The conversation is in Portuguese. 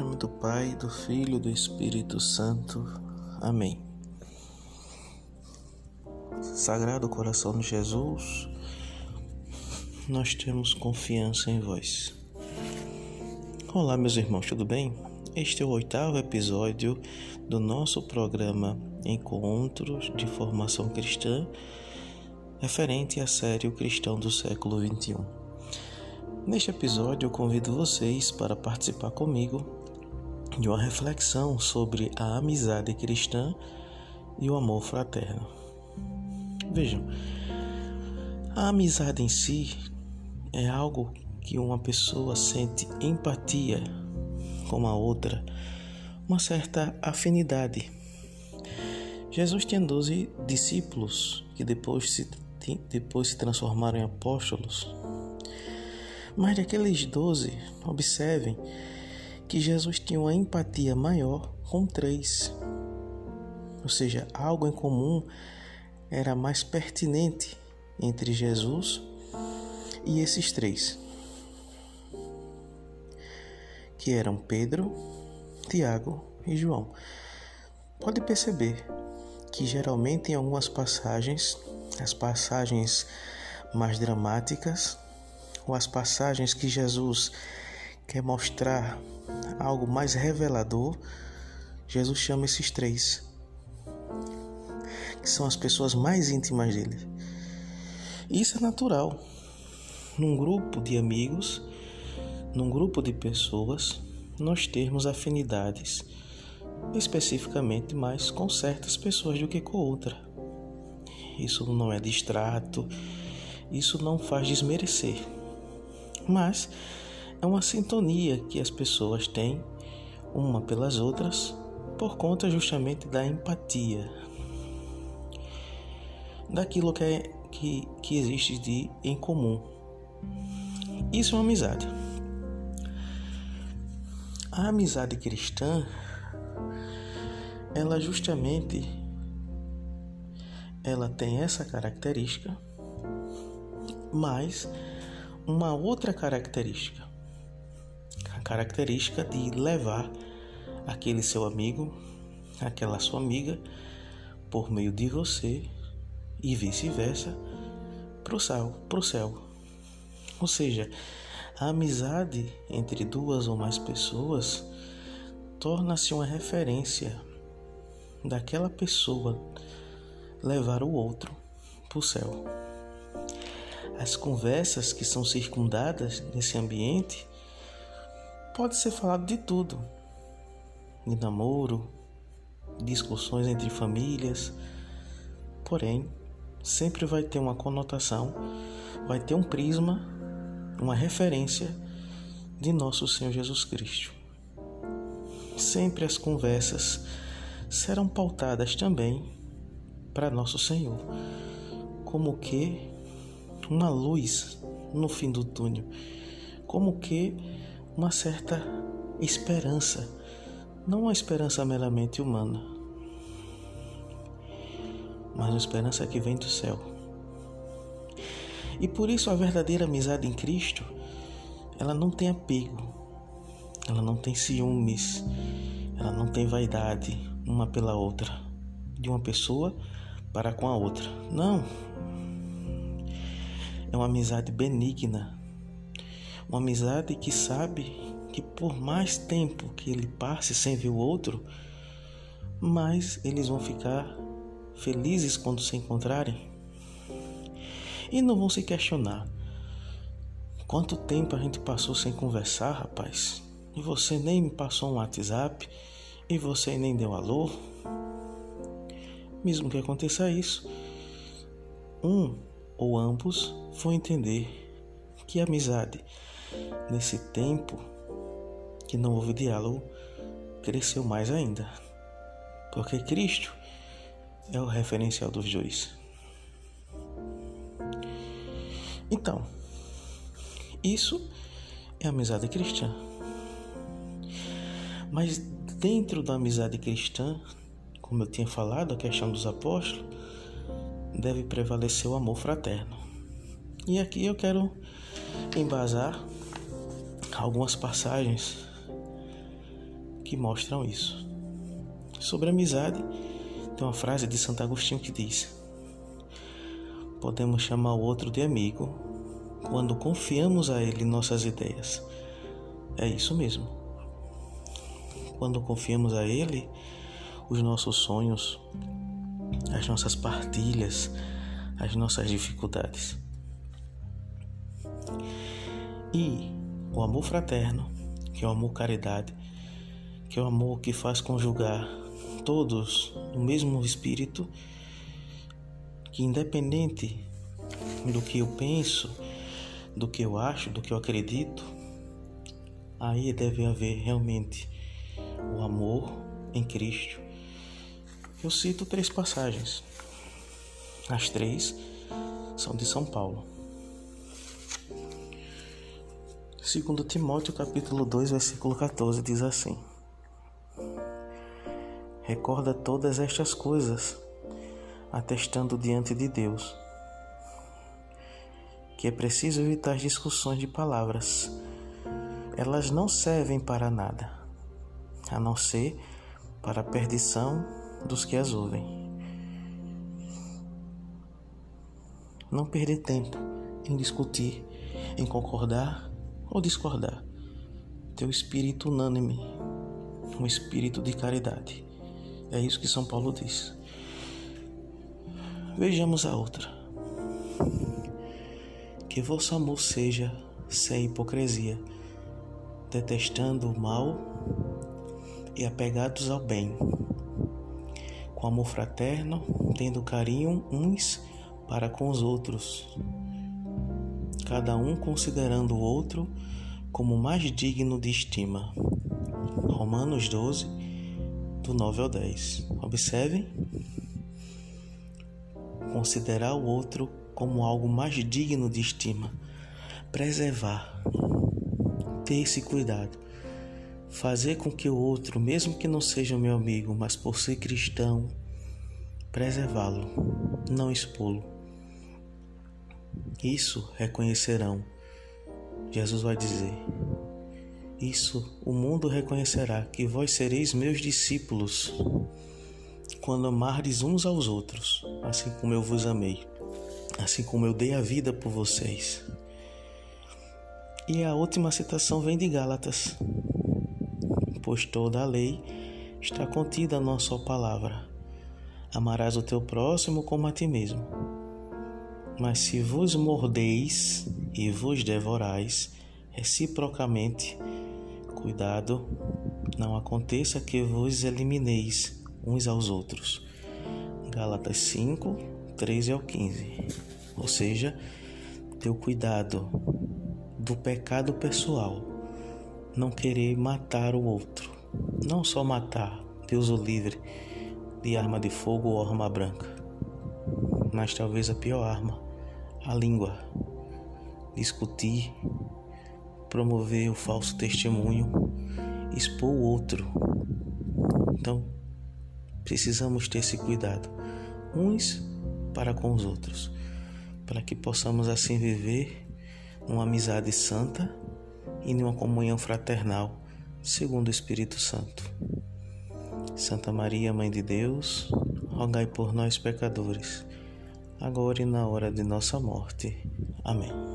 nome do Pai, do Filho e do Espírito Santo. Amém. Sagrado coração de Jesus, nós temos confiança em vós. Olá, meus irmãos, tudo bem? Este é o oitavo episódio do nosso programa Encontros de Formação Cristã, referente à série O Cristão do século XXI. Neste episódio, eu convido vocês para participar comigo de uma reflexão sobre a amizade cristã e o amor fraterno. Vejam, a amizade em si é algo que uma pessoa sente empatia com a outra, uma certa afinidade. Jesus tinha doze discípulos que depois se, depois se transformaram em apóstolos. Mas daqueles doze, observem que Jesus tinha uma empatia maior com três. Ou seja, algo em comum era mais pertinente entre Jesus e esses três, que eram Pedro, Tiago e João. Pode perceber que geralmente em algumas passagens, as passagens mais dramáticas, ou as passagens que Jesus quer mostrar algo mais revelador, Jesus chama esses três, que são as pessoas mais íntimas dele. Isso é natural. Num grupo de amigos, num grupo de pessoas, nós termos afinidades, especificamente mais com certas pessoas do que com outra. Isso não é distrato, isso não faz desmerecer, mas é uma sintonia que as pessoas têm uma pelas outras por conta justamente da empatia, daquilo que, é, que, que existe de em comum. Isso é uma amizade. A amizade cristã, ela justamente ela tem essa característica, mas uma outra característica, característica de levar aquele seu amigo, aquela sua amiga, por meio de você e vice-versa, para o céu, pro céu. Ou seja, a amizade entre duas ou mais pessoas torna-se uma referência daquela pessoa levar o outro para o céu. As conversas que são circundadas nesse ambiente pode ser falado de tudo, de namoro, discussões entre famílias, porém sempre vai ter uma conotação, vai ter um prisma, uma referência de nosso Senhor Jesus Cristo. Sempre as conversas serão pautadas também para nosso Senhor, como que uma luz no fim do túnel, como que uma certa esperança, não uma esperança meramente humana, mas uma esperança que vem do céu. E por isso a verdadeira amizade em Cristo, ela não tem apego, ela não tem ciúmes, ela não tem vaidade uma pela outra, de uma pessoa para com a outra. Não. É uma amizade benigna, uma amizade que sabe que por mais tempo que ele passe sem ver o outro, mais eles vão ficar felizes quando se encontrarem e não vão se questionar. Quanto tempo a gente passou sem conversar, rapaz? E você nem me passou um WhatsApp e você nem deu alô? Mesmo que aconteça isso, um ou ambos vão entender que amizade, nesse tempo que não houve diálogo, cresceu mais ainda. Porque Cristo é o referencial dos dois. Então, isso é amizade cristã. Mas dentro da amizade cristã, como eu tinha falado, a questão dos apóstolos, deve prevalecer o amor fraterno. E aqui eu quero embasar algumas passagens que mostram isso. Sobre amizade, tem uma frase de Santo Agostinho que diz: Podemos chamar o outro de amigo quando confiamos a ele nossas ideias. É isso mesmo. Quando confiamos a ele os nossos sonhos, as nossas partilhas, as nossas dificuldades. E o amor fraterno, que é o amor caridade, que é o amor que faz conjugar todos no mesmo espírito, que independente do que eu penso, do que eu acho, do que eu acredito, aí deve haver realmente o amor em Cristo. Eu cito três passagens. As três são de São Paulo. Segundo Timóteo capítulo 2, versículo 14 diz assim: Recorda todas estas coisas, atestando diante de Deus que é preciso evitar discussões de palavras. Elas não servem para nada, a não ser para a perdição dos que as ouvem. Não perder tempo em discutir, em concordar ou discordar. Teu espírito unânime, um espírito de caridade. É isso que São Paulo diz. Vejamos a outra. Que vosso amor seja sem hipocrisia, detestando o mal e apegados ao bem, com amor fraterno, tendo carinho uns para com os outros, cada um considerando o outro como mais digno de estima. Romanos 12, do 9 ao 10. Observem. Considerar o outro como algo mais digno de estima. Preservar. Ter esse cuidado. Fazer com que o outro, mesmo que não seja meu amigo, mas por ser cristão, preservá-lo, não expô-lo. Isso reconhecerão. Jesus vai dizer: Isso o mundo reconhecerá que vós sereis meus discípulos quando amardes uns aos outros, assim como eu vos amei, assim como eu dei a vida por vocês. E a última citação vem de Gálatas, pois toda a lei está contida na sua palavra. Amarás o teu próximo como a ti mesmo. Mas se vos mordeis e vos devorais reciprocamente, cuidado, não aconteça que vos elimineis uns aos outros. Gálatas 5, 13 ao 15. Ou seja, teu cuidado do pecado pessoal, não querer matar o outro. Não só matar, Deus o livre de arma de fogo ou arma branca, mas talvez a pior arma a língua, discutir, promover o falso testemunho, expor o outro. Então, precisamos ter esse cuidado, uns para com os outros, para que possamos assim viver uma amizade santa e numa comunhão fraternal, segundo o Espírito Santo. Santa Maria, Mãe de Deus, rogai por nós pecadores agora e na hora de nossa morte. Amém.